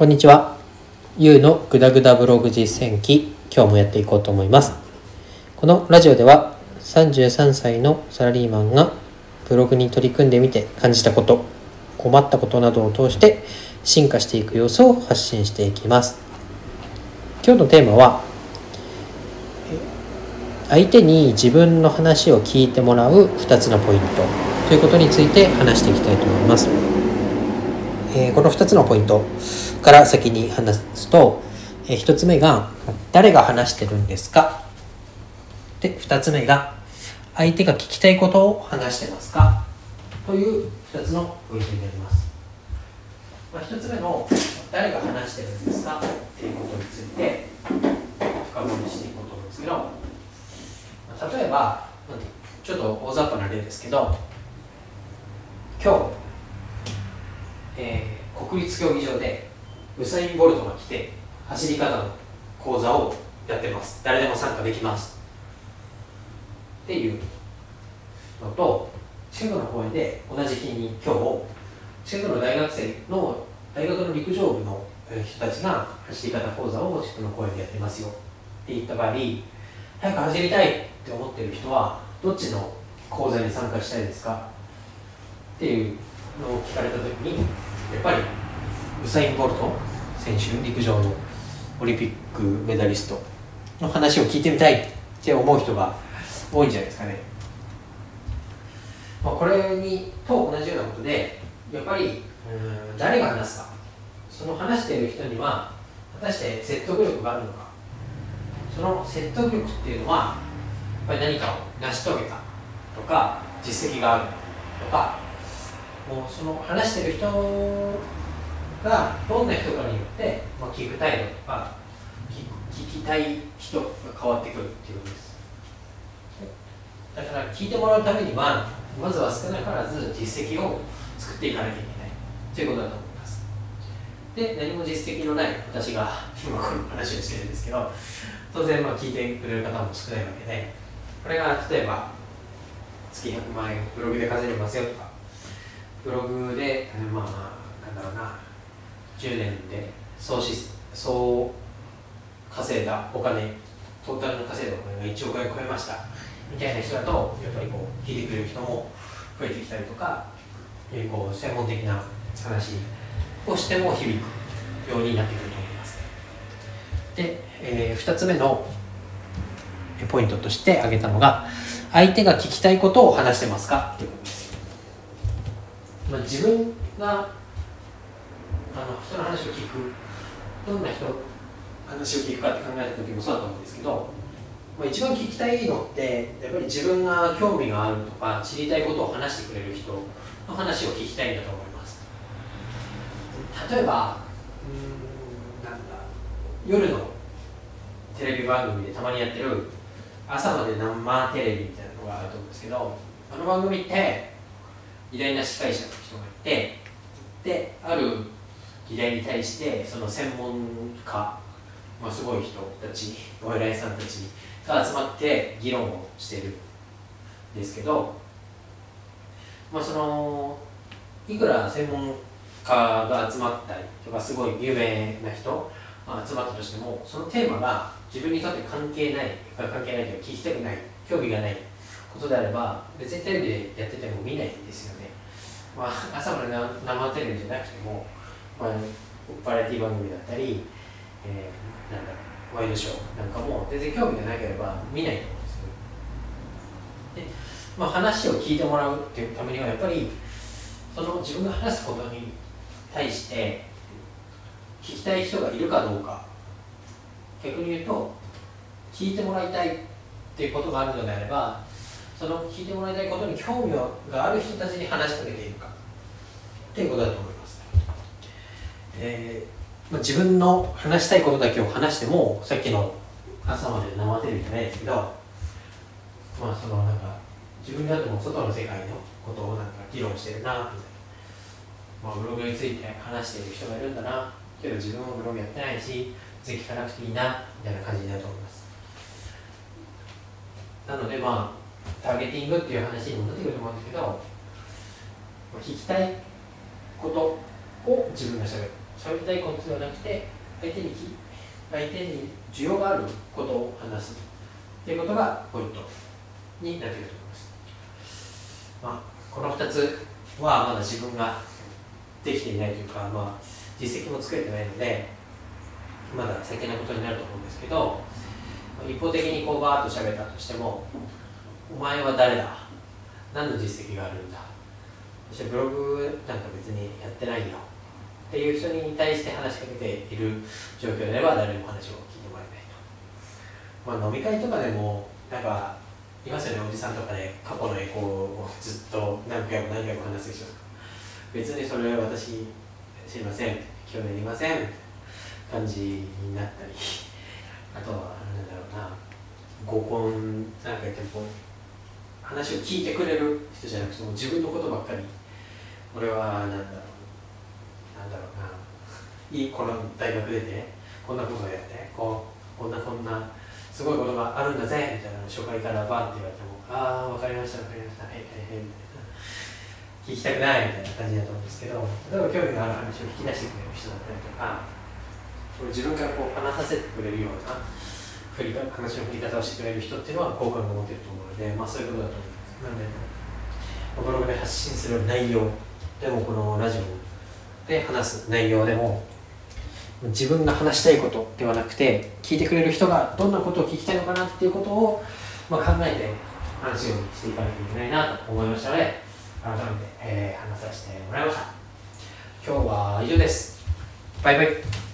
こんにちは。ゆうのぐだぐだブログ実践記、今日もやっていこうと思います。このラジオでは、33歳のサラリーマンがブログに取り組んでみて感じたこと、困ったことなどを通して進化していく様子を発信していきます。今日のテーマは、相手に自分の話を聞いてもらう2つのポイントということについて話していきたいと思います。えーこの2つのポイントから先に話すと、え1つ目が誰が話してるんですか？で2つ目が相手が聞きたいことを話してますか？という2つのポイントになります、まあ、1つ目の誰が話してるんですか？っていうことについて深掘りしていこうと思うんですけどまあ例えばちょっと大雑把な例ですけど今日えー国立競技場でウサイン・ボルトが来て走り方の講座をやってます。誰でも参加できます。っていうのと近くの公園で同じ日に今日近くの大学生の大学の陸上部の人たちが走り方講座を近くの公園でやってますよ。って言った場合早く走りたいって思ってる人はどっちの講座に参加したいですか？っていうのを聞かれた時にやっぱりウサイン・ボルト選手陸上のオリンピックメダリストの話を聞いてみたいって思う人が多いんじゃないですかね、まあ、これにと同じようなことでやっぱりうん誰が話すか。その話している人には果たして説得力があるのか。その説得力っていうのはやっぱり何かを成し遂げた。とか実績があるとかもうその話してる人がどんな人かによって、まあ、聞く態度とか聞きたい人が変わってくるっていうことです。だから聞いてもらうためにはまずは少なからず実績を作っていかなきゃいけない。ということだと思います。で何も実績のない私が今この話をしてるんですけど当然まあ聞いてくれる方も少ないわけでこれが例えば月100万円ブログで稼いでますよとかブログで、えーまあ、なんだろうな、10年で総し総稼いだお金、トータルの稼いだお金が1億円超えましたみたいな人だと、やっぱりこう、聞いてくれる人も増えてきたりとか、よりこう専門的な話をしても響くようになってくると思います。で、え2つ目のポイントとして挙げたのが、相手が聞きたいことを話してますか？っていうことです。まあ、自分があの人の話を聞く。どんな人話を聞くかって考えた時もそうだと思うんですけど、まあ、一番聞きたいのってやっぱり自分が興味があるとか知りたいことを話してくれる人の話を聞きたいんだと思います。例えばうんなんだ夜のテレビ番組でたまにやってる朝まで生テレビみたいなのがあると思うんですけどあの番組って偉大な司会者の人がいてである議題に対してその専門家、まあ、すごい人たちお偉いさんたちが集まって議論をしてるんですけど、まあ、そのいくら専門家が集まったりとかすごい有名な人集まったとしてもそのテーマが自分にとって関係ない関係ないというか聞きたくない興味がないことであれば別にテレビでやってても見ないんですよね、まあ、朝まで生テレビじゃなくても、まあ、バラエティ番組だったり、えーなんだワイドショーなんかも全然興味がなければ見ないと思うんですよ。で、まあ、話を聞いてもらうっていうためにはやっぱりその自分が話すことに対して聞きたい人がいるかどうか。逆に言うと聞いてもらいたいっていうことがあるのであればその聞いてもらいたいことに興味がある人たちに話しかけているか。っていうことだと思います、えーまあ、自分の話したいことだけを話してもさっきの朝まで生テレビじゃないですけどまあそのなんか自分であっても外の世界のことをなんか議論してるなみたいな、まあ、ブログについて話している人がいるんだなけど自分もブログやってないしぜひ聞かなくていいなみたいな感じになると思います。なのでまあターゲティングっていう話に戻ってくると思うんですけど、聞きたいことを自分がしゃべる。喋りたいことではなくて相手に相手に需要があることを話すということがポイントになっていると思います、まあ、この2つはまだ自分ができていないというか、まあ、実績も作れてないのでまだ先なことになると思うんですけど一方的にこうバーッと喋ったとしてもお前は誰だ？何の実績があるんだ？そしてブログなんか別にやってないよ。っていう人に対して話しかけている状況であれば誰も話を聞いてもらえないと、まあ、飲み会とかでもなんかいますよねおじさんとかで過去の栄光をずっと何回も何回も話す人とか別にそれは私知りません興味ありません感じになったりあとは何だろうな合コンなんか言っても話を聞いてくれる人じゃなくても自分のことばっかり。俺は何だろう。いいこの大学出てこんなことをやってこうこんなこんなすごいことがあるんだぜみたいな初回からバンって言われてもああ分かりました分かりましたへへへみたいな。聞きたくないみたいな感じだと思うんですけど例えば興味がある話を引き出してくれる人だったりとか自分からこう話させてくれるような振り話の振り方をしてくれる人っていうのは好感が持てると思うので、まあ、そういうことだと思いますなのでブログで発信する内容でもこのラジオで話す内容でも自分が話したいことではなくて聞いてくれる人がどんなことを聞きたいのかなっていうことを、まあ、考えて話すようにしていかなきゃいけないなと思いましたので改めて、えー、話させてもらいました。今日は以上です。バイバイ。